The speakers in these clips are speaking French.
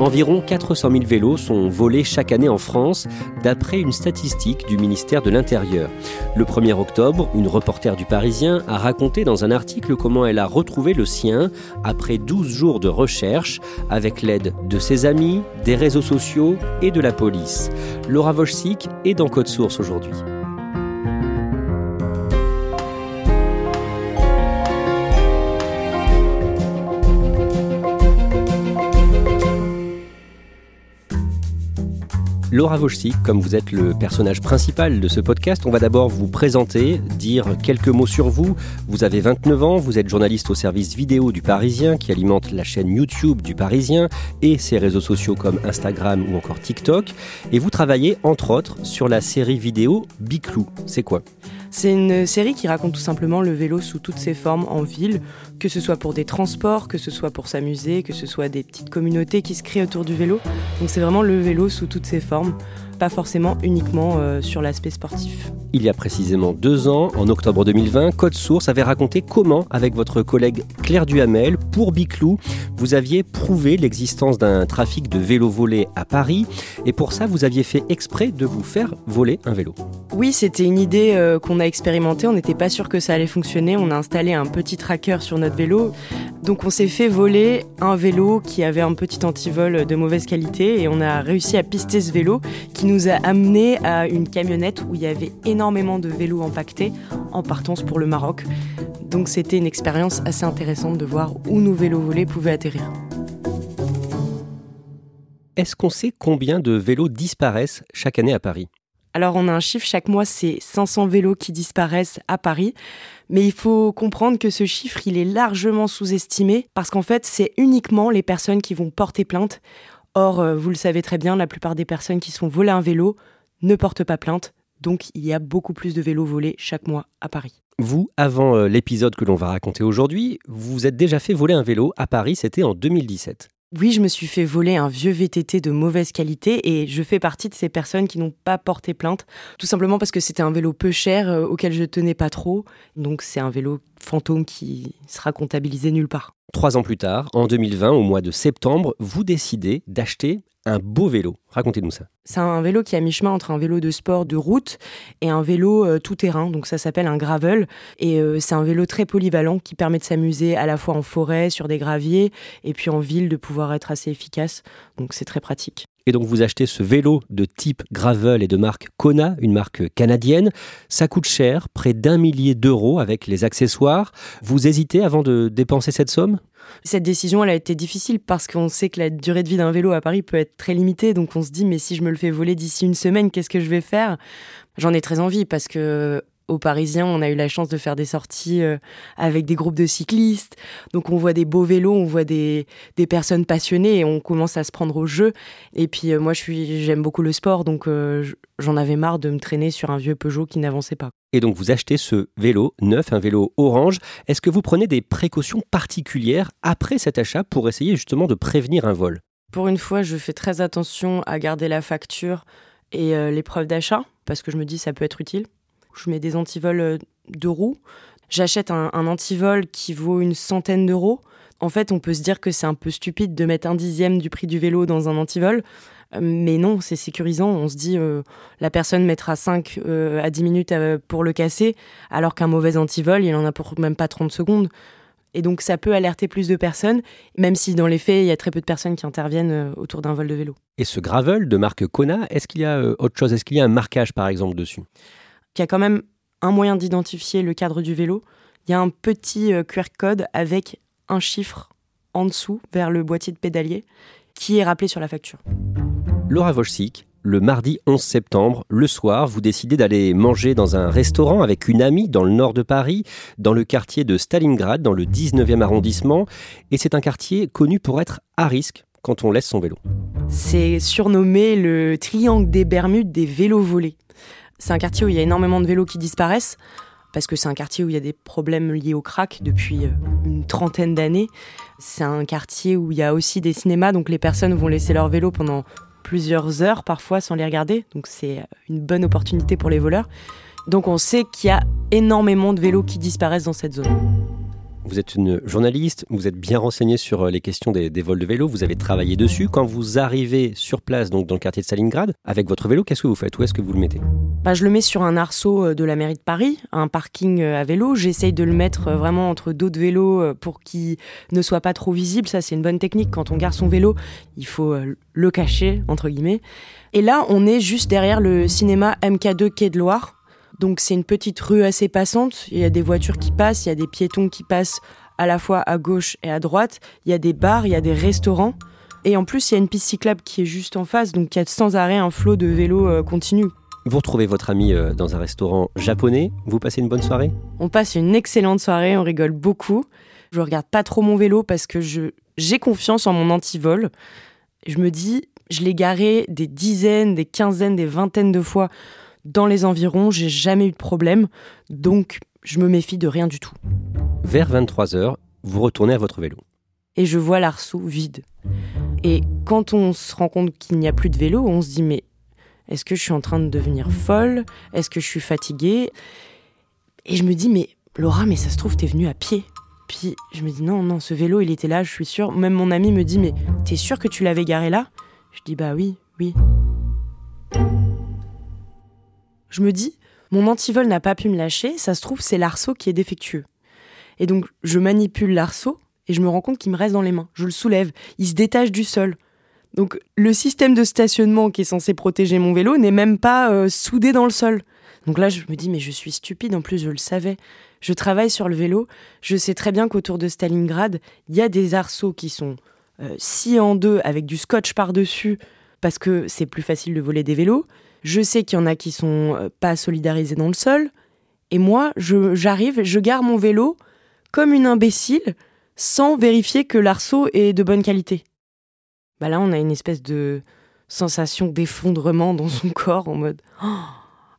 Environ 400 000 vélos sont volés chaque année en France, d'après une statistique du ministère de l'Intérieur. Le 1er octobre, une reporter du Parisien a raconté dans un article comment elle a retrouvé le sien après 12 jours de recherche, avec l'aide de ses amis, des réseaux sociaux et de la police. Laura Volsic est dans Code Source aujourd'hui. Laura Volsic, comme vous êtes le personnage principal de ce podcast, on va d'abord vous présenter, dire quelques mots sur vous. Vous avez 29 ans, vous êtes journaliste au service vidéo du Parisien qui alimente la chaîne YouTube du Parisien et ses réseaux sociaux comme Instagram ou encore TikTok. Et vous travaillez entre autres sur la série vidéo Biclou. C'est quoi? C'est une série qui raconte tout simplement le vélo sous toutes ses formes en ville, que ce soit pour des transports, que ce soit pour s'amuser, que ce soit des petites communautés qui se créent autour du vélo. Donc c'est vraiment le vélo sous toutes ses formes pas forcément uniquement euh, sur l'aspect sportif. Il y a précisément deux ans, en octobre 2020, Code Source avait raconté comment, avec votre collègue Claire Duhamel, pour Biclou, vous aviez prouvé l'existence d'un trafic de vélos volés à Paris. Et pour ça, vous aviez fait exprès de vous faire voler un vélo. Oui, c'était une idée euh, qu'on a expérimentée. On n'était pas sûr que ça allait fonctionner. On a installé un petit tracker sur notre vélo. Donc on s'est fait voler un vélo qui avait un petit antivol de mauvaise qualité et on a réussi à pister ce vélo qui nous a amené à une camionnette où il y avait énormément de vélos empaquetés en partance pour le Maroc. Donc c'était une expérience assez intéressante de voir où nos vélos volés pouvaient atterrir. Est-ce qu'on sait combien de vélos disparaissent chaque année à Paris? Alors on a un chiffre, chaque mois c'est 500 vélos qui disparaissent à Paris, mais il faut comprendre que ce chiffre il est largement sous-estimé parce qu'en fait c'est uniquement les personnes qui vont porter plainte. Or, euh, vous le savez très bien, la plupart des personnes qui sont volées un vélo ne portent pas plainte. Donc, il y a beaucoup plus de vélos volés chaque mois à Paris. Vous, avant euh, l'épisode que l'on va raconter aujourd'hui, vous vous êtes déjà fait voler un vélo à Paris, c'était en 2017. Oui, je me suis fait voler un vieux VTT de mauvaise qualité et je fais partie de ces personnes qui n'ont pas porté plainte, tout simplement parce que c'était un vélo peu cher euh, auquel je tenais pas trop. Donc c'est un vélo fantôme qui sera comptabilisé nulle part. Trois ans plus tard, en 2020, au mois de septembre, vous décidez d'acheter un beau vélo. Racontez-nous ça. C'est un vélo qui a mi-chemin entre un vélo de sport de route et un vélo euh, tout-terrain. Donc ça s'appelle un gravel. Et euh, c'est un vélo très polyvalent qui permet de s'amuser à la fois en forêt, sur des graviers, et puis en ville de pouvoir être assez efficace. Donc c'est très pratique. Et donc vous achetez ce vélo de type gravel et de marque Kona, une marque canadienne. Ça coûte cher, près d'un millier d'euros avec les accessoires. Vous hésitez avant de dépenser cette somme? Cette décision, elle a été difficile parce qu'on sait que la durée de vie d'un vélo à Paris peut être très limitée. Donc on se dit, mais si je me le fais voler d'ici une semaine, qu'est-ce que je vais faire? J'en ai très envie parce que aux Parisiens, on a eu la chance de faire des sorties euh, avec des groupes de cyclistes. Donc on voit des beaux vélos, on voit des, des personnes passionnées et on commence à se prendre au jeu. Et puis euh, moi, je suis, j'aime beaucoup le sport, donc euh, j'en avais marre de me traîner sur un vieux Peugeot qui n'avançait pas. Et donc vous achetez ce vélo neuf, un vélo orange. Est-ce que vous prenez des précautions particulières après cet achat pour essayer justement de prévenir un vol? Pour une fois, je fais très attention à garder la facture et les preuves d'achat parce que je me dis ça peut être utile je mets des antivols euh, de roues. J'achète un, antivol qui vaut une centaine d'euros. En fait, on peut se dire que c'est un peu stupide de mettre un dixième du prix du vélo dans un antivol. Mais non, c'est sécurisant. On se dit, la personne mettra 5 à 10 minutes pour le casser, alors qu'un mauvais antivol, il en a pour même pas 30 secondes. Et donc ça peut alerter plus de personnes, même si dans les faits, il y a très peu de personnes qui interviennent autour d'un vol de vélo. Et ce gravel de marque Kona, est-ce qu'il y a autre chose? Est-ce qu'il y a un marquage par exemple dessus? Y a quand même un moyen d'identifier le cadre du vélo. Il y a un petit QR code avec un chiffre en dessous vers le boîtier de pédalier qui est rappelé sur la facture. Laura Wojcik, le mardi 11 septembre, le soir, vous décidez d'aller manger dans un restaurant avec une amie dans le nord de Paris, dans le quartier de Stalingrad, dans le 19e arrondissement. Et c'est un quartier connu pour être à risque quand on laisse son vélo. C'est surnommé le triangle des Bermudes des vélos volés. C'est un quartier où il y a énormément de vélos qui disparaissent parce que c'est un quartier où il y a des problèmes liés au crack depuis euh, une trentaine d'années. C'est un quartier où il y a aussi des cinémas, donc les personnes vont laisser leur vélo pendant plusieurs heures parfois sans les regarder, donc c'est une bonne opportunité pour les voleurs. Donc on sait qu'il y a énormément de vélos qui disparaissent dans cette zone. Vous êtes une journaliste, vous êtes bien renseignée sur euh, les questions des, vols de vélo, vous avez travaillé dessus. Quand vous arrivez sur place, donc dans le quartier de Stalingrad, avec votre vélo, qu'est-ce que vous faites? Où est-ce que vous le mettez? Bah, Je le mets sur un arceau euh, de la mairie de Paris, un parking euh, à vélo. J'essaye de le mettre vraiment entre d'autres vélos pour qu'il ne soit pas trop visible. Ça, c'est une bonne technique. Quand on garde son vélo, il faut le cacher, entre guillemets. Et là, on est juste derrière le cinéma MK2 Quai de Loire donc c'est une petite rue assez passante, il y a des voitures qui passent, il y a des piétons qui passent à la fois à gauche et à droite, il y a des bars, il y a des restaurants. Et en plus, il y a une piste cyclable qui est juste en face, donc il y a sans arrêt un flot de vélos euh, continu. Vous retrouvez votre ami euh, dans un restaurant japonais, vous passez une bonne soirée? On passe une excellente soirée, on rigole beaucoup. Je regarde pas trop mon vélo parce que j'ai confiance en mon antivol. Je me dis, je l'ai garé des dizaines, des quinzaines, des vingtaines de fois dans les environs, j'ai jamais eu de problème, donc je me méfie de rien du tout. Vers 23h, vous retournez à votre vélo. Et je vois l'arceau vide. Et quand on se rend compte qu'il n'y a plus de vélo, on se dit mais est-ce que je suis en train de devenir folle? Est-ce que je suis fatiguée? Et je me dis mais Laura, mais ça se trouve, t'es venue à pied. Puis je me dis non, non, ce vélo, il était là, je suis sûre. Même mon ami me dit mais t'es sûre que tu l'avais garé là? Je dis bah oui, oui je me dis, mon antivol n'a pas pu me lâcher, ça se trouve, c'est l'arceau qui est défectueux. Et donc, je manipule l'arceau et je me rends compte qu'il me reste dans les mains. Je le soulève, il se détache du sol. Donc, le système de stationnement qui est censé protéger mon vélo n'est même pas euh, soudé dans le sol. Donc là, je me dis, mais je suis stupide, en plus, je le savais. Je travaille sur le vélo, je sais très bien qu'autour de Stalingrad, il y a des arceaux qui sont euh, sciés en deux avec du scotch par-dessus parce que c'est plus facile de voler des vélos. Je sais qu'il y en a qui sont euh, pas solidarisés dans le sol. Et moi, j'arrive, je, gare mon vélo comme une imbécile sans vérifier que l'arceau est de bonne qualité. Bah là, on a une espèce de sensation d'effondrement dans son corps en mode oh,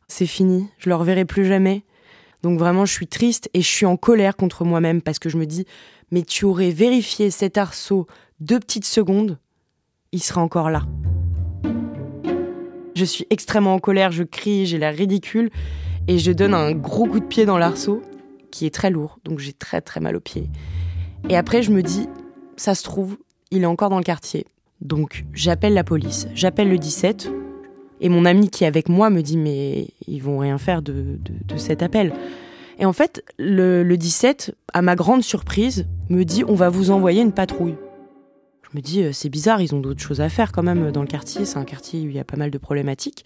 c'est fini, je le reverrai plus jamais. Donc vraiment, je suis triste et je suis en colère contre moi-même parce que je me dis mais tu aurais vérifié cet arceau deux petites secondes, il serait encore là. Je suis extrêmement en colère, je crie, j'ai l'air ridicule et je donne un gros coup de pied dans l'arceau qui est très lourd, donc j'ai très très mal au pied. Et après, je me dis, ça se trouve, il est encore dans le quartier. Donc j'appelle la police, j'appelle le 17 et mon ami qui est avec moi me dit, mais ils vont rien faire de, cet appel. Et en fait, le, le 17, à ma grande surprise, me dit, on va vous envoyer une patrouille. Me dis, euh, c'est bizarre, ils ont d'autres choses à faire quand même dans le quartier. C'est un quartier où il y a pas mal de problématiques.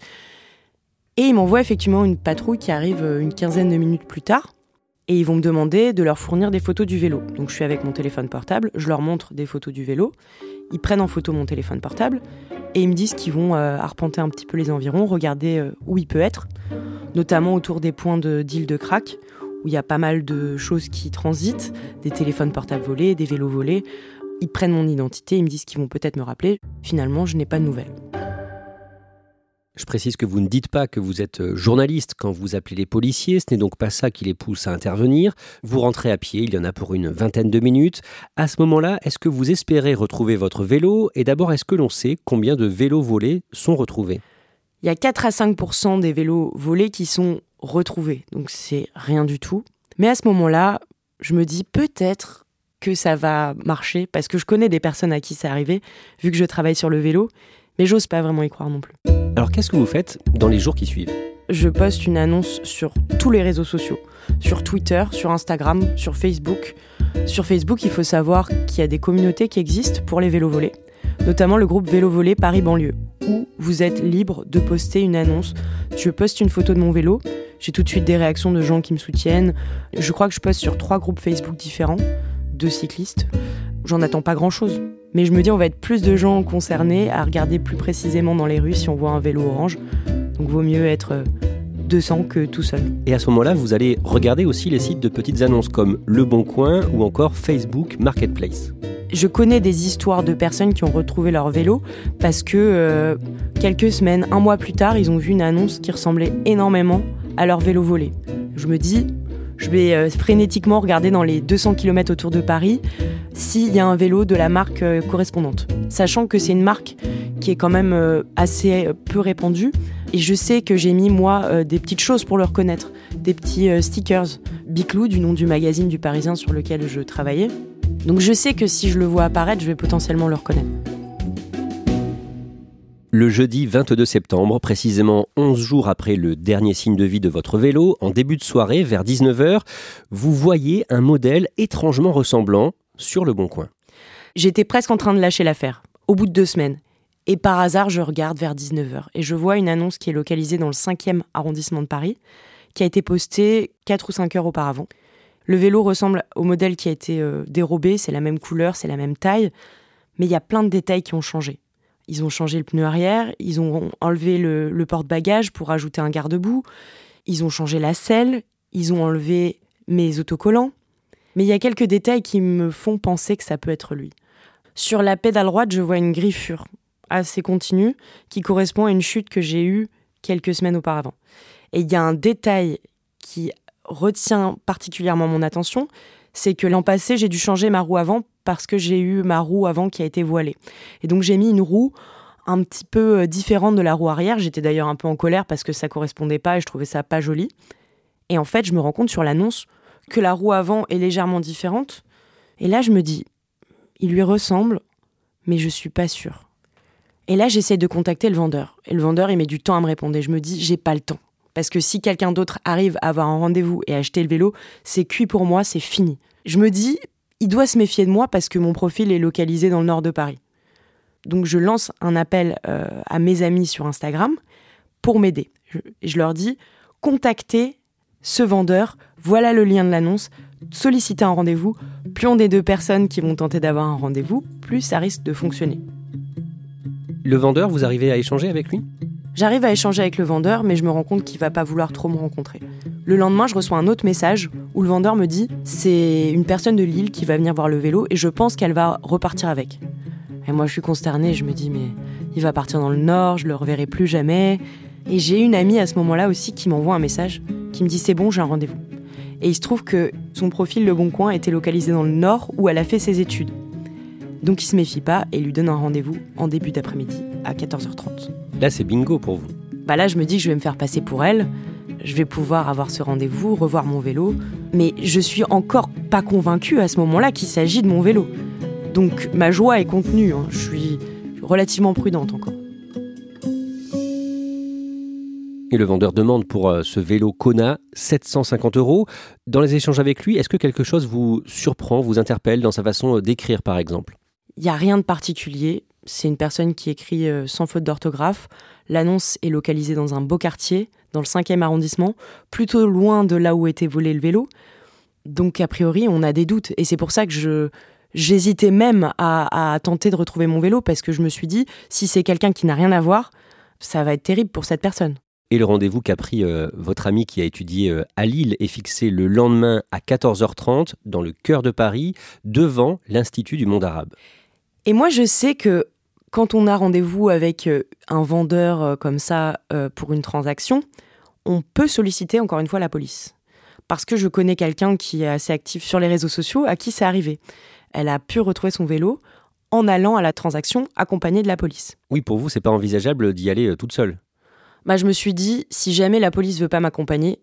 Et ils m'envoient effectivement une patrouille qui arrive euh, une quinzaine de minutes plus tard. Et ils vont me demander de leur fournir des photos du vélo. Donc je suis avec mon téléphone portable, je leur montre des photos du vélo. Ils prennent en photo mon téléphone portable et ils me disent qu'ils vont euh, arpenter un petit peu les environs, regarder où il peut être, notamment autour des points d'île de, de crack, où il y a pas mal de choses qui transitent, des téléphones portables volés, des vélos volés, ils prennent mon identité, ils me disent qu'ils vont peut-être me rappeler. Finalement, je n'ai pas de nouvelles. Je précise que vous ne dites pas que vous êtes euh, journaliste quand vous appelez les policiers, ce n'est donc pas ça qui les pousse à intervenir. Vous rentrez à pied, il y en a pour une vingtaine de minutes. À ce moment-là, est-ce que vous espérez retrouver votre vélo? Et d'abord, est-ce que l'on sait combien de vélos volés sont retrouvés? Il y a 4 à 5% des vélos volés qui sont retrouvés, donc c'est rien du tout. Mais à ce moment-là, je me dis peut-être que ça va marcher parce que je connais des personnes à qui c'est arrivé, vu que je travaille sur le vélo. Mais j'ose pas vraiment y croire non plus. Alors qu'est-ce que vous faites dans les jours qui suivent? Je poste une annonce sur tous les réseaux sociaux, sur Twitter, sur Instagram, sur Facebook. Sur Facebook, il faut savoir qu'il y a des communautés qui existent pour les vélos volés, notamment le groupe Vélo Volé Paris Banlieue, où vous êtes libre de poster une annonce. Je poste une photo de mon vélo, j'ai tout de suite des réactions de gens qui me soutiennent. Je crois que je poste sur trois groupes Facebook différents de cyclistes. J'en attends pas grand-chose. Mais je me dis, on va être plus de gens concernés à regarder plus précisément dans les rues si on voit un vélo orange. Donc vaut mieux être 200 que tout seul. Et à ce moment-là, vous allez regarder aussi les sites de petites annonces comme Le Bon Coin ou encore Facebook Marketplace. Je connais des histoires de personnes qui ont retrouvé leur vélo parce que euh, quelques semaines, un mois plus tard, ils ont vu une annonce qui ressemblait énormément à leur vélo volé. Je me dis, je vais euh, frénétiquement regarder dans les 200 km autour de Paris s'il y a un vélo de la marque euh, correspondante. Sachant que c'est une marque qui est quand même euh, assez peu répandue. Et je sais que j'ai mis, moi, des petites choses pour le reconnaître. Des petits stickers. Biclou, du nom du magazine du Parisien sur lequel je travaillais. Donc je sais que si je le vois apparaître, je vais potentiellement le reconnaître. Le jeudi 22 septembre, précisément 11 jours après le dernier signe de vie de votre vélo, en début de soirée, vers 19h, vous voyez un modèle étrangement ressemblant sur le bon coin. J'étais presque en train de lâcher l'affaire, au bout de deux semaines. Et par hasard, je regarde vers 19h et je vois une annonce qui est localisée dans le 5e arrondissement de Paris, qui a été postée 4 ou 5 heures auparavant. Le vélo ressemble au modèle qui a été euh, dérobé, c'est la même couleur, c'est la même taille, mais il y a plein de détails qui ont changé. Ils ont changé le pneu arrière, ils ont enlevé le, porte-bagages pour ajouter un garde-boue, ils ont changé la selle, ils ont enlevé mes autocollants. Mais il y a quelques détails qui me font penser que ça peut être lui. Sur la pédale droite, je vois une griffure assez continue qui correspond à une chute que j'ai eue quelques semaines auparavant. Et il y a un détail qui retient particulièrement mon attention, c'est que l'an passé, j'ai dû changer ma roue avant parce que j'ai eu ma roue avant qui a été voilée. Et donc j'ai mis une roue un petit peu euh, différente de la roue arrière. J'étais d'ailleurs un peu en colère parce que ça correspondait pas et je trouvais ça pas joli. Et en fait, je me rends compte sur l'annonce que la roue avant est légèrement différente. Et là, je me dis, il lui ressemble, mais je suis pas sûre. Et là, j'essaie de contacter le vendeur. Et le vendeur, il met du temps à me répondre. Et je me dis, j'ai pas le temps. Parce que si quelqu'un d'autre arrive à avoir un rendez-vous et acheter le vélo, c'est cuit pour moi, c'est fini. Je me dis, il doit se méfier de moi parce que mon profil est localisé dans le nord de Paris. Donc je lance un appel euh, à mes amis sur Instagram pour m'aider. Je, je, leur dis, contactez ce vendeur, voilà le lien de l'annonce, sollicitez un rendez-vous. Plus on est deux personnes qui vont tenter d'avoir un rendez-vous, plus ça risque de fonctionner. Le vendeur, vous arrivez à échanger avec lui? J'arrive à échanger avec le vendeur, mais je me rends compte qu'il va pas vouloir trop me rencontrer. Le lendemain, je reçois un autre message où le vendeur me dit c'est une personne de Lille qui va venir voir le vélo et je pense qu'elle va repartir avec. Et moi, je suis consternée, je me dis mais il va partir dans le nord, je le reverrai plus jamais. Et j'ai une amie à ce moment-là aussi qui m'envoie un message qui me dit c'est bon, j'ai un rendez-vous. Et il se trouve que son profil Le Bon Coin était localisé dans le nord où elle a fait ses études. Donc il se méfie pas et lui donne un rendez-vous en début d'après-midi à 14h30. Là, c'est bingo pour vous. Bah là, je me dis que je vais me faire passer pour elle. Je vais pouvoir avoir ce rendez-vous, revoir mon vélo. Mais je suis encore pas convaincue à ce moment-là qu'il s'agit de mon vélo. Donc ma joie est contenue. Hein. Je suis relativement prudente encore. Et le vendeur demande pour euh, ce vélo Kona 750 euros. Dans les échanges avec lui, est-ce que quelque chose vous surprend, vous interpelle dans sa façon euh, d'écrire par exemple? Il n'y a rien de particulier. C'est une personne qui écrit euh, sans faute d'orthographe. L'annonce est localisée dans un beau quartier, dans le 5e arrondissement, plutôt loin de là où était volé le vélo. Donc a priori, on a des doutes. Et c'est pour ça que je, j'hésitais même à, tenter de retrouver mon vélo, parce que je me suis dit, si c'est quelqu'un qui n'a rien à voir, ça va être terrible pour cette personne. Et le rendez-vous qu'a pris euh, votre ami qui a étudié euh, à Lille est fixé le lendemain à 14h30 dans le cœur de Paris, devant l'Institut du monde arabe. Et moi, je sais que quand on a rendez-vous avec euh, un vendeur euh, comme ça euh, pour une transaction, on peut solliciter encore une fois la police. Parce que je connais quelqu'un qui est assez actif sur les réseaux sociaux à qui c'est arrivé. Elle a pu retrouver son vélo en allant à la transaction accompagnée de la police. Oui, pour vous, c'est pas envisageable d'y aller toute seule. Bah, je me suis dit, si jamais la police veut pas m'accompagner,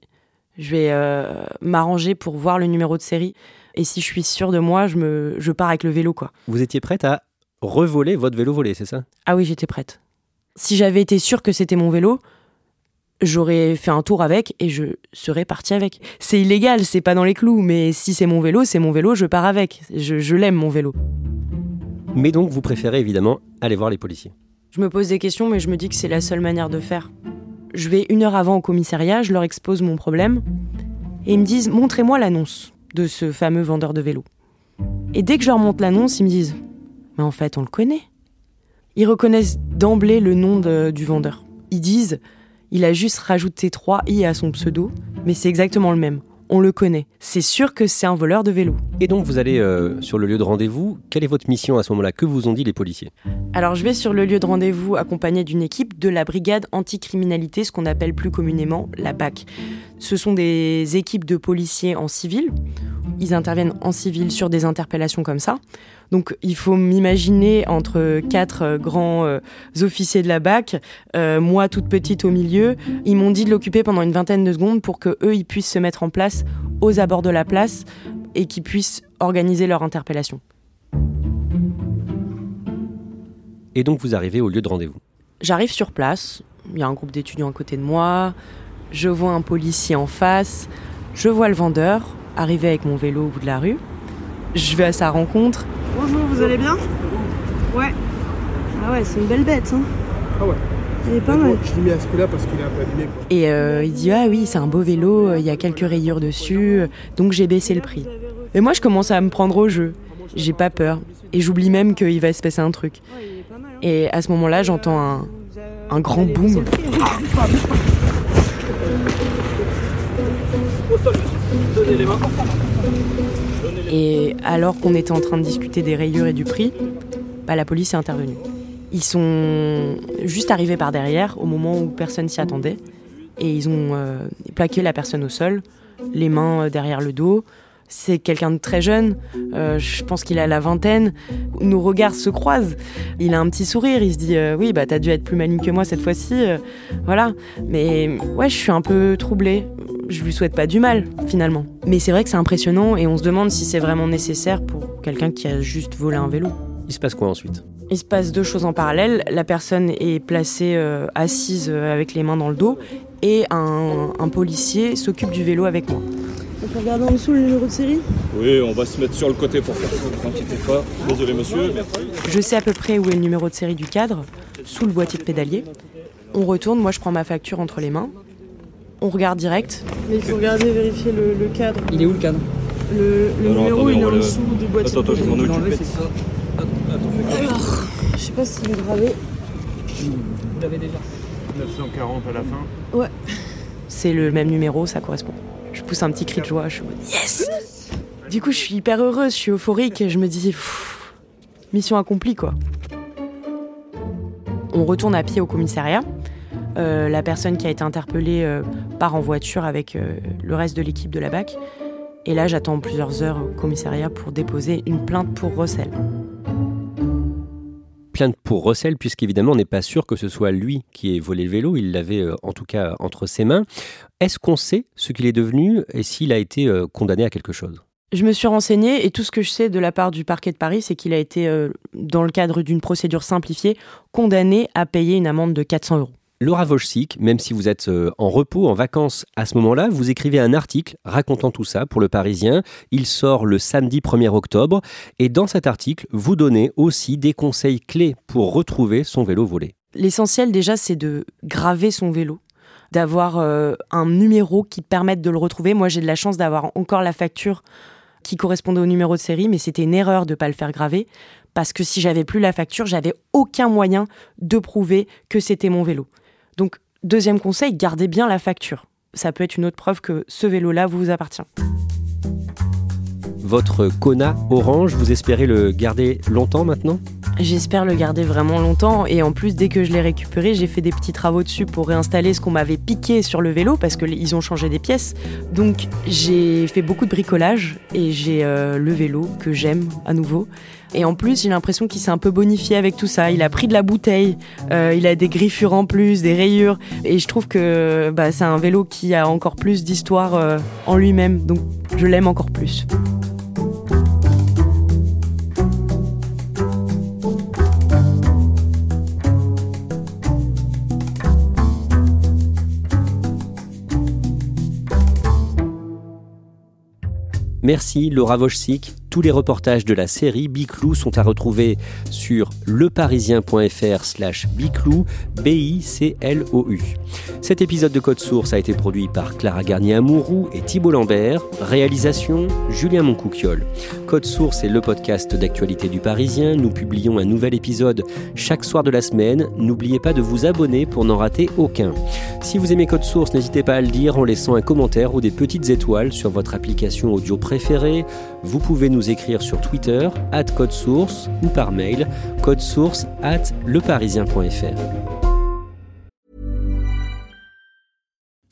je vais m'arranger pour voir le numéro de série. Et si je suis sûre de moi, je, me, je pars avec le vélo. quoi. Vous étiez prête à revoler votre vélo volé, c'est ça? Ah oui, j'étais prête. Si j'avais été sûre que c'était mon vélo, j'aurais fait un tour avec et je serais partie avec. C'est illégal, c'est pas dans les clous, mais si c'est mon vélo, c'est mon vélo, je pars avec. Je, l'aime mon vélo. Mais donc vous préférez évidemment aller voir les policiers? Je me pose des questions, mais je me dis que c'est la seule manière de faire. Je vais une heure avant au commissariat, je leur expose mon problème et ils me disent montrez-moi l'annonce de ce fameux vendeur de vélo. Et dès que je leur montre l'annonce, ils me disent mais en fait on le connaît. Ils reconnaissent d'emblée le nom du vendeur. Ils disent il a juste rajouté trois i à son pseudo, mais c'est exactement le même. On le connaît. C'est sûr que c'est un voleur de vélo. Et donc vous allez euh, sur le lieu de rendez-vous. Quelle est votre mission à ce moment-là? Que vous ont dit les policiers? Alors je vais sur le lieu de rendez-vous accompagné d'une équipe de la brigade anticriminalité, ce qu'on appelle plus communément la BAC. Ce sont des équipes de policiers en civil. Ils interviennent en civil sur des interpellations comme ça. Donc il faut m'imaginer entre quatre euh, grands euh, officiers de la BAC, euh, moi toute petite au milieu. Ils m'ont dit de l'occuper pendant une vingtaine de secondes pour que eux ils puissent se mettre en place aux abords de la place et qu'ils puissent organiser leur interpellation. Et donc vous arrivez au lieu de rendez-vous J'arrive sur place, il y a un groupe d'étudiants à côté de moi, je vois un policier en face, je vois le vendeur arriver avec mon vélo au bout de la rue, je vais à sa rencontre, Bonjour, vous allez bien? Ouais. Ah ouais, c'est une belle bête. Hein. Ah ouais. Il est pas mal. Je l'ai mis à ce prix-là parce qu'il est un peu abîmé. Et euh, il dit Ah oui, c'est un beau vélo, euh, il y a quelques rayures dessus, donc j'ai baissé le prix. Et moi, je commence à me prendre au jeu. J'ai pas peur. Et j'oublie même qu'il va se passer un truc. Et à ce moment-là, j'entends un, un grand boom. Donnez les mains. Et alors qu'on était en train de discuter des rayures et du prix, bah, la police est intervenue. Ils sont juste arrivés par derrière au moment où personne s'y attendait et ils ont euh, plaqué la personne au sol, les mains euh, derrière le dos. C'est quelqu'un de très jeune, euh, je pense qu'il a la vingtaine. Nos regards se croisent. Il a un petit sourire, il se dit Oui, bah t'as dû être plus maligne que moi cette fois-ci. voilà. Mais ouais, je suis un peu troublée je lui souhaite pas du mal finalement. Mais c'est vrai que c'est impressionnant et on se demande si c'est vraiment nécessaire pour quelqu'un qui a juste volé un vélo. Il se passe quoi ensuite? Il se passe deux choses en parallèle. La personne est placée euh, assise euh, avec les mains dans le dos et un, policier s'occupe du vélo avec moi. On peut regarder en dessous le numéro de série Oui, on va se mettre sur le côté pour faire ça, ne vous inquiétez pas. Désolé monsieur. Je sais à peu près où est le numéro de série du cadre, sous le boîtier de pédalier. On retourne, moi je prends ma facture entre les mains on regarde direct. Mais il faut regarder, vérifier le, cadre. Il est où le cadre? Le, numéro, il est en dessous du boîtier. Attends, attends, je m'en occupe. Alors, je sais pas s'il est gravé. Vous l'avez déjà 940 à la fin. Ouais. C'est le même numéro, ça correspond. Je pousse un petit cri de joie, je suis en mode yes Du coup, je suis hyper heureuse, je suis euphorique, je me dis mission accomplie quoi. On retourne à pied au commissariat. Euh, la personne qui a été interpellée euh, part en voiture avec euh, le reste de l'équipe de la BAC. Et là, j'attends plusieurs heures au commissariat pour déposer une plainte pour recel. Plainte pour recel, puisqu'évidemment, on n'est pas sûr que ce soit lui qui ait volé le vélo. Il l'avait en tout cas entre ses mains. Est-ce qu'on sait ce qu'il est devenu et s'il a été condamné à quelque chose? Je me suis renseignée et tout ce que je sais de la part du parquet de Paris, c'est qu'il a été, dans le cadre d'une procédure simplifiée, condamné à payer une amende de 400 euros. Laura Wojcik, même si vous êtes euh, en repos, en vacances à ce moment-là, vous écrivez un article racontant tout ça pour le Parisien. Il sort le samedi 1er octobre et dans cet article, vous donnez aussi des conseils clés pour retrouver son vélo volé. L'essentiel déjà, c'est de graver son vélo d'avoir euh, un numéro qui permette de le retrouver. Moi, j'ai de la chance d'avoir encore la facture qui correspondait au numéro de série, mais c'était une erreur de ne pas le faire graver parce que si j'avais plus la facture, j'avais aucun moyen de prouver que c'était mon vélo. Donc, deuxième conseil, gardez bien la facture. Ça peut être une autre preuve que ce vélo-là vous appartient. Votre Kona orange, vous espérez le garder longtemps maintenant? J'espère le garder vraiment longtemps et en plus dès que je l'ai récupéré j'ai fait des petits travaux dessus pour réinstaller ce qu'on m'avait piqué sur le vélo parce qu'ils ont changé des pièces. Donc j'ai fait beaucoup de bricolage et j'ai euh, le vélo que j'aime à nouveau. Et en plus, j'ai l'impression qu'il s'est un peu bonifié avec tout ça. Il a pris de la bouteille, euh, il a des griffures en plus, des rayures. Et je trouve que bah, c'est un vélo qui a encore plus d'histoire euh, en lui-même. Donc je l'aime encore plus. Merci Laura Wojcik. Tous les reportages de la série Biclou sont à retrouver sur leparisien.fr slash Biclou, B-I-C-L-O-U. Cet épisode de Code Source a été produit par Clara Garnier-Amouroux et Thibault Lambert. Réalisation Julien Moncouquiole. Code Source est le podcast d'actualité du Parisien. Nous publions un nouvel épisode chaque soir de la semaine. N'oubliez pas de vous abonner pour n'en rater aucun. Si vous aimez Code Source, n'hésitez pas à le dire en laissant un commentaire ou des petites étoiles sur votre application audio préférée. Vous pouvez nous écrire sur Twitter, at code source, ou par mail, source at leparisien.fr.